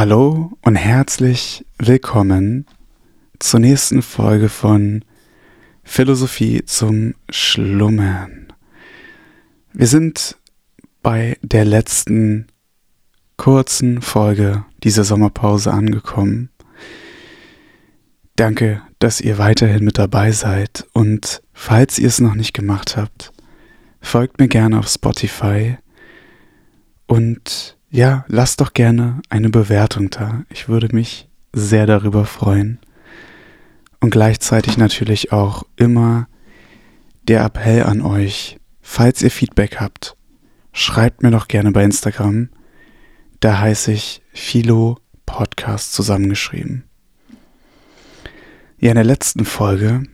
Hallo und herzlich willkommen zur nächsten Folge von Philosophie zum Schlummern. Wir sind bei der letzten kurzen Folge dieser Sommerpause angekommen. Danke, dass ihr weiterhin mit dabei seid und falls ihr es noch nicht gemacht habt, folgt mir gerne auf Spotify und ja, lasst doch gerne eine Bewertung da. Ich würde mich sehr darüber freuen. Und gleichzeitig natürlich auch immer der Appell an euch, falls ihr Feedback habt, schreibt mir doch gerne bei Instagram. Da heiße ich Philo Podcast zusammengeschrieben. Ja, in der letzten Folge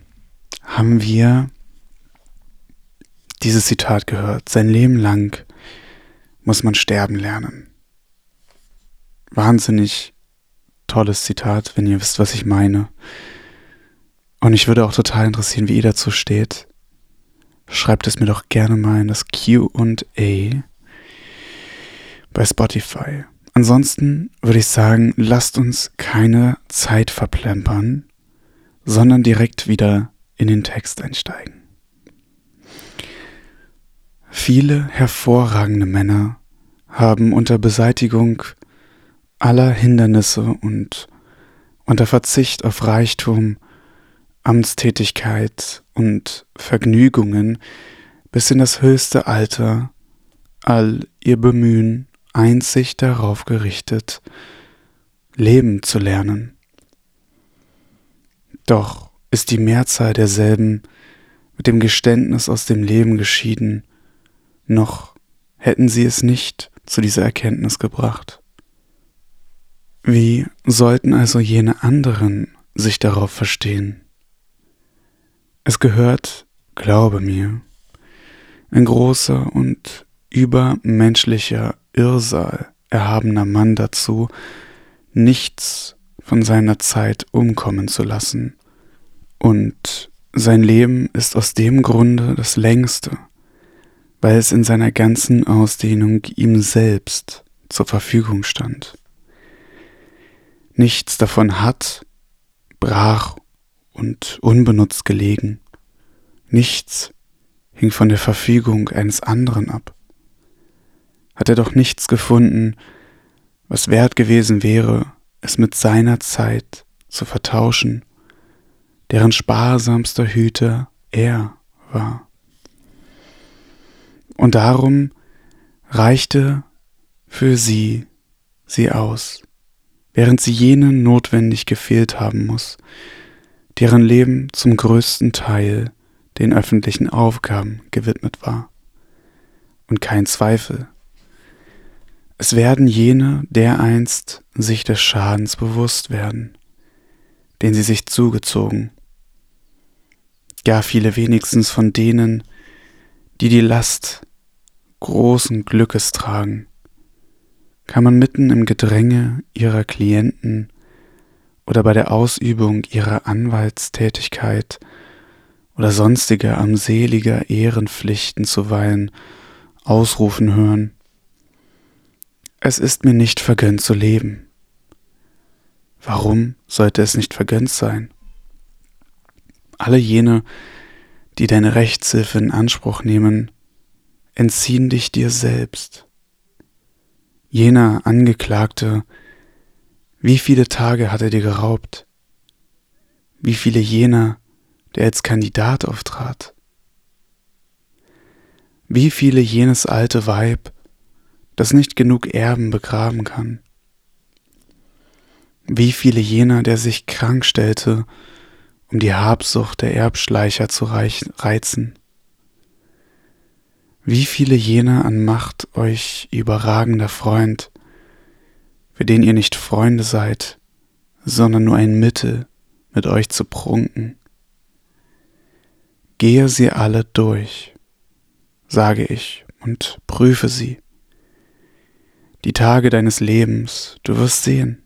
haben wir dieses Zitat gehört. Sein Leben lang muss man sterben lernen. Wahnsinnig tolles Zitat, wenn ihr wisst, was ich meine. Und ich würde auch total interessieren, wie ihr dazu steht. Schreibt es mir doch gerne mal in das QA bei Spotify. Ansonsten würde ich sagen, lasst uns keine Zeit verplempern, sondern direkt wieder in den Text einsteigen. Viele hervorragende Männer haben unter Beseitigung aller Hindernisse und unter Verzicht auf Reichtum, Amtstätigkeit und Vergnügungen bis in das höchste Alter all ihr Bemühen einzig darauf gerichtet, leben zu lernen. Doch ist die Mehrzahl derselben mit dem Geständnis aus dem Leben geschieden, noch hätten sie es nicht zu dieser Erkenntnis gebracht. Wie sollten also jene anderen sich darauf verstehen? Es gehört, glaube mir, ein großer und übermenschlicher Irrsal erhabener Mann dazu, nichts von seiner Zeit umkommen zu lassen, und sein Leben ist aus dem Grunde das längste, weil es in seiner ganzen Ausdehnung ihm selbst zur Verfügung stand. Nichts davon hat, brach und unbenutzt gelegen. Nichts hing von der Verfügung eines anderen ab. Hat er doch nichts gefunden, was wert gewesen wäre, es mit seiner Zeit zu vertauschen, deren sparsamster Hüter er war. Und darum reichte für sie sie aus, während sie jenen notwendig gefehlt haben muss, deren Leben zum größten Teil den öffentlichen Aufgaben gewidmet war. Und kein Zweifel, es werden jene dereinst sich des Schadens bewusst werden, den sie sich zugezogen, gar viele wenigstens von denen, die die Last großen Glückes tragen, kann man mitten im Gedränge ihrer Klienten oder bei der Ausübung ihrer Anwaltstätigkeit oder sonstiger armseliger Ehrenpflichten zuweilen ausrufen hören. Es ist mir nicht vergönnt zu leben. Warum sollte es nicht vergönnt sein? Alle jene, die deine Rechtshilfe in Anspruch nehmen, entziehen dich dir selbst. Jener Angeklagte, wie viele Tage hat er dir geraubt? Wie viele jener, der als Kandidat auftrat? Wie viele jenes alte Weib, das nicht genug Erben begraben kann? Wie viele jener, der sich krank stellte um die Habsucht der Erbschleicher zu reizen. Wie viele jener an Macht euch überragender Freund, für den ihr nicht Freunde seid, sondern nur ein Mittel, mit euch zu prunken. Gehe sie alle durch, sage ich, und prüfe sie. Die Tage deines Lebens, du wirst sehen,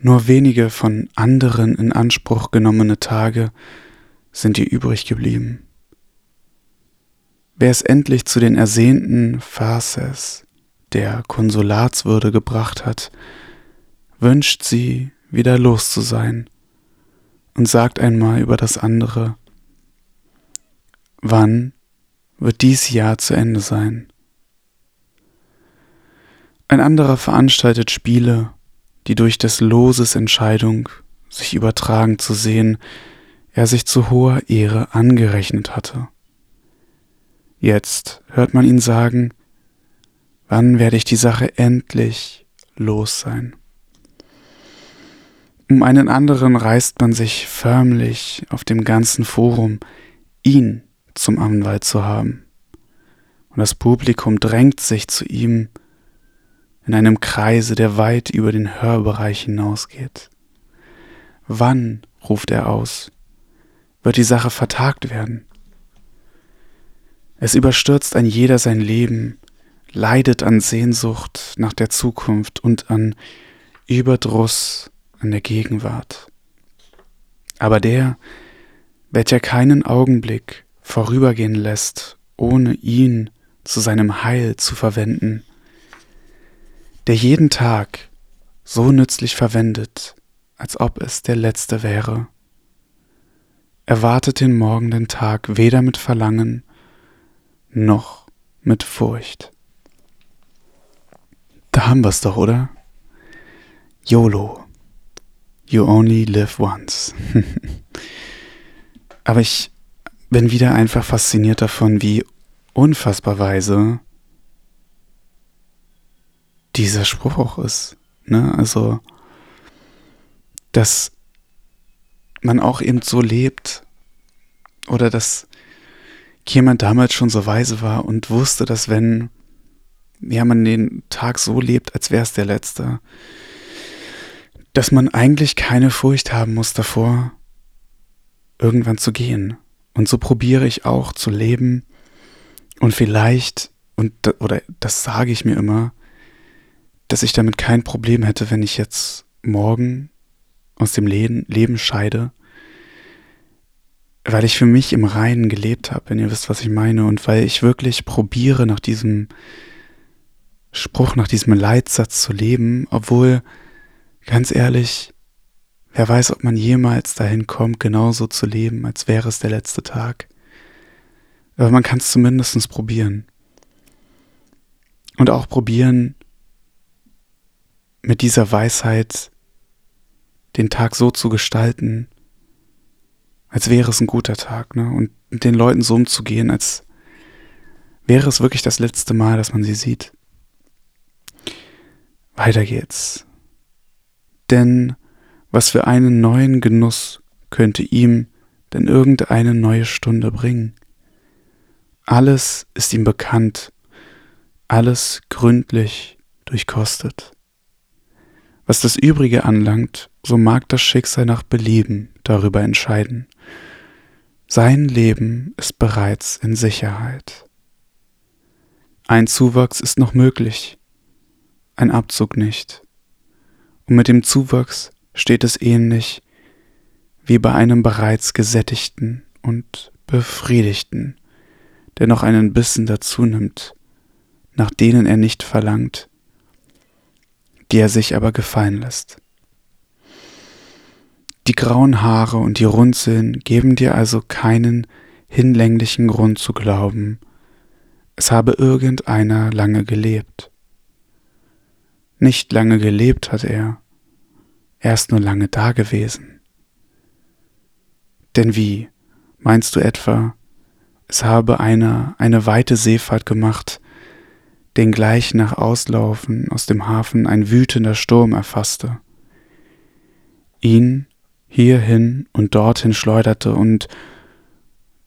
nur wenige von anderen in Anspruch genommene Tage sind dir übrig geblieben. Wer es endlich zu den ersehnten Phases, der Konsulatswürde gebracht hat, wünscht sie, wieder los zu sein und sagt einmal über das andere, wann wird dies Jahr zu Ende sein? Ein anderer veranstaltet Spiele, die durch des Loses Entscheidung sich übertragen zu sehen, er sich zu hoher Ehre angerechnet hatte. Jetzt hört man ihn sagen, wann werde ich die Sache endlich los sein? Um einen anderen reißt man sich förmlich auf dem ganzen Forum, ihn zum Anwalt zu haben. Und das Publikum drängt sich zu ihm in einem Kreise, der weit über den Hörbereich hinausgeht. Wann, ruft er aus, wird die Sache vertagt werden? Es überstürzt ein jeder sein Leben, leidet an Sehnsucht nach der Zukunft und an Überdruss an der Gegenwart. Aber der, welcher keinen Augenblick vorübergehen lässt, ohne ihn zu seinem Heil zu verwenden, der jeden Tag so nützlich verwendet, als ob es der letzte wäre, erwartet den morgenden Tag weder mit Verlangen noch mit Furcht. Da haben wir's doch, oder? YOLO. You only live once. Aber ich bin wieder einfach fasziniert davon, wie unfassbar weise dieser Spruch auch ist. Ne? Also, dass man auch eben so lebt oder dass jemand damals schon so weise war und wusste, dass wenn ja, man den Tag so lebt, als wäre es der letzte, dass man eigentlich keine Furcht haben muss davor, irgendwann zu gehen. Und so probiere ich auch zu leben und vielleicht, und oder das sage ich mir immer, dass ich damit kein Problem hätte, wenn ich jetzt morgen aus dem Leben, Leben scheide weil ich für mich im Reinen gelebt habe, wenn ihr wisst, was ich meine, und weil ich wirklich probiere, nach diesem Spruch, nach diesem Leitsatz zu leben, obwohl, ganz ehrlich, wer weiß, ob man jemals dahin kommt, genauso zu leben, als wäre es der letzte Tag. Aber man kann es zumindest probieren. Und auch probieren, mit dieser Weisheit den Tag so zu gestalten, als wäre es ein guter Tag, ne? Und mit den Leuten so umzugehen, als wäre es wirklich das letzte Mal, dass man sie sieht. Weiter geht's. Denn was für einen neuen Genuss könnte ihm denn irgendeine neue Stunde bringen? Alles ist ihm bekannt, alles gründlich durchkostet. Was das Übrige anlangt, so mag das Schicksal nach Belieben darüber entscheiden. Sein Leben ist bereits in Sicherheit. Ein Zuwachs ist noch möglich, ein Abzug nicht. Und mit dem Zuwachs steht es ähnlich wie bei einem bereits gesättigten und befriedigten, der noch einen Bissen dazu nimmt, nach denen er nicht verlangt, die er sich aber gefallen lässt. Die grauen Haare und die Runzeln geben dir also keinen hinlänglichen Grund zu glauben, es habe irgendeiner lange gelebt. Nicht lange gelebt hat er, er ist nur lange da gewesen. Denn wie, meinst du etwa, es habe einer eine weite Seefahrt gemacht, den gleich nach Auslaufen aus dem Hafen ein wütender Sturm erfasste. Ihn hierhin und dorthin schleuderte und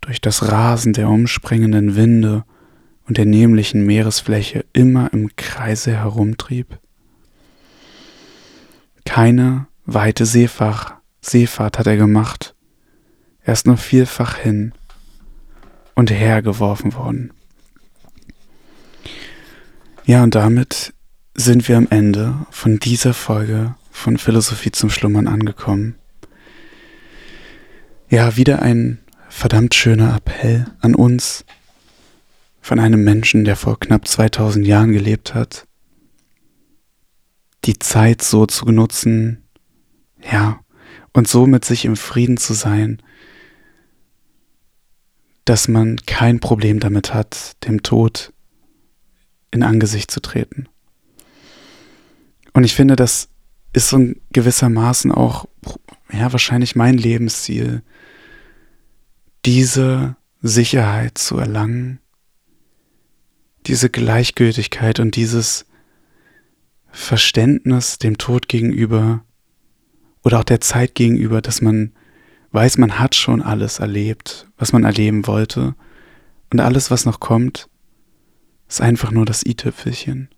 durch das Rasen der umspringenden Winde und der nämlichen Meeresfläche immer im Kreise herumtrieb? Keine weite Seefach, Seefahrt hat er gemacht, er ist nur vielfach hin und hergeworfen worden. Ja, und damit sind wir am Ende von dieser Folge von Philosophie zum Schlummern angekommen. Ja, wieder ein verdammt schöner Appell an uns von einem Menschen, der vor knapp 2000 Jahren gelebt hat die Zeit so zu nutzen, ja, und so mit sich im Frieden zu sein, dass man kein Problem damit hat, dem Tod in Angesicht zu treten. Und ich finde, das ist so in gewissermaßen auch, ja, wahrscheinlich mein Lebensziel, diese Sicherheit zu erlangen, diese Gleichgültigkeit und dieses Verständnis dem Tod gegenüber oder auch der Zeit gegenüber, dass man weiß, man hat schon alles erlebt, was man erleben wollte und alles, was noch kommt, ist einfach nur das i-Tüpfelchen.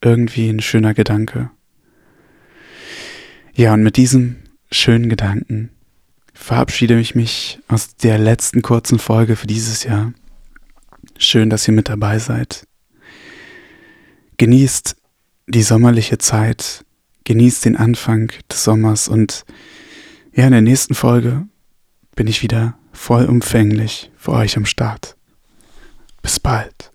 Irgendwie ein schöner Gedanke. Ja, und mit diesem schönen Gedanken verabschiede ich mich aus der letzten kurzen Folge für dieses Jahr. Schön, dass ihr mit dabei seid. Genießt die sommerliche Zeit, genießt den Anfang des Sommers und ja, in der nächsten Folge bin ich wieder vollumfänglich für euch am Start. Bis bald.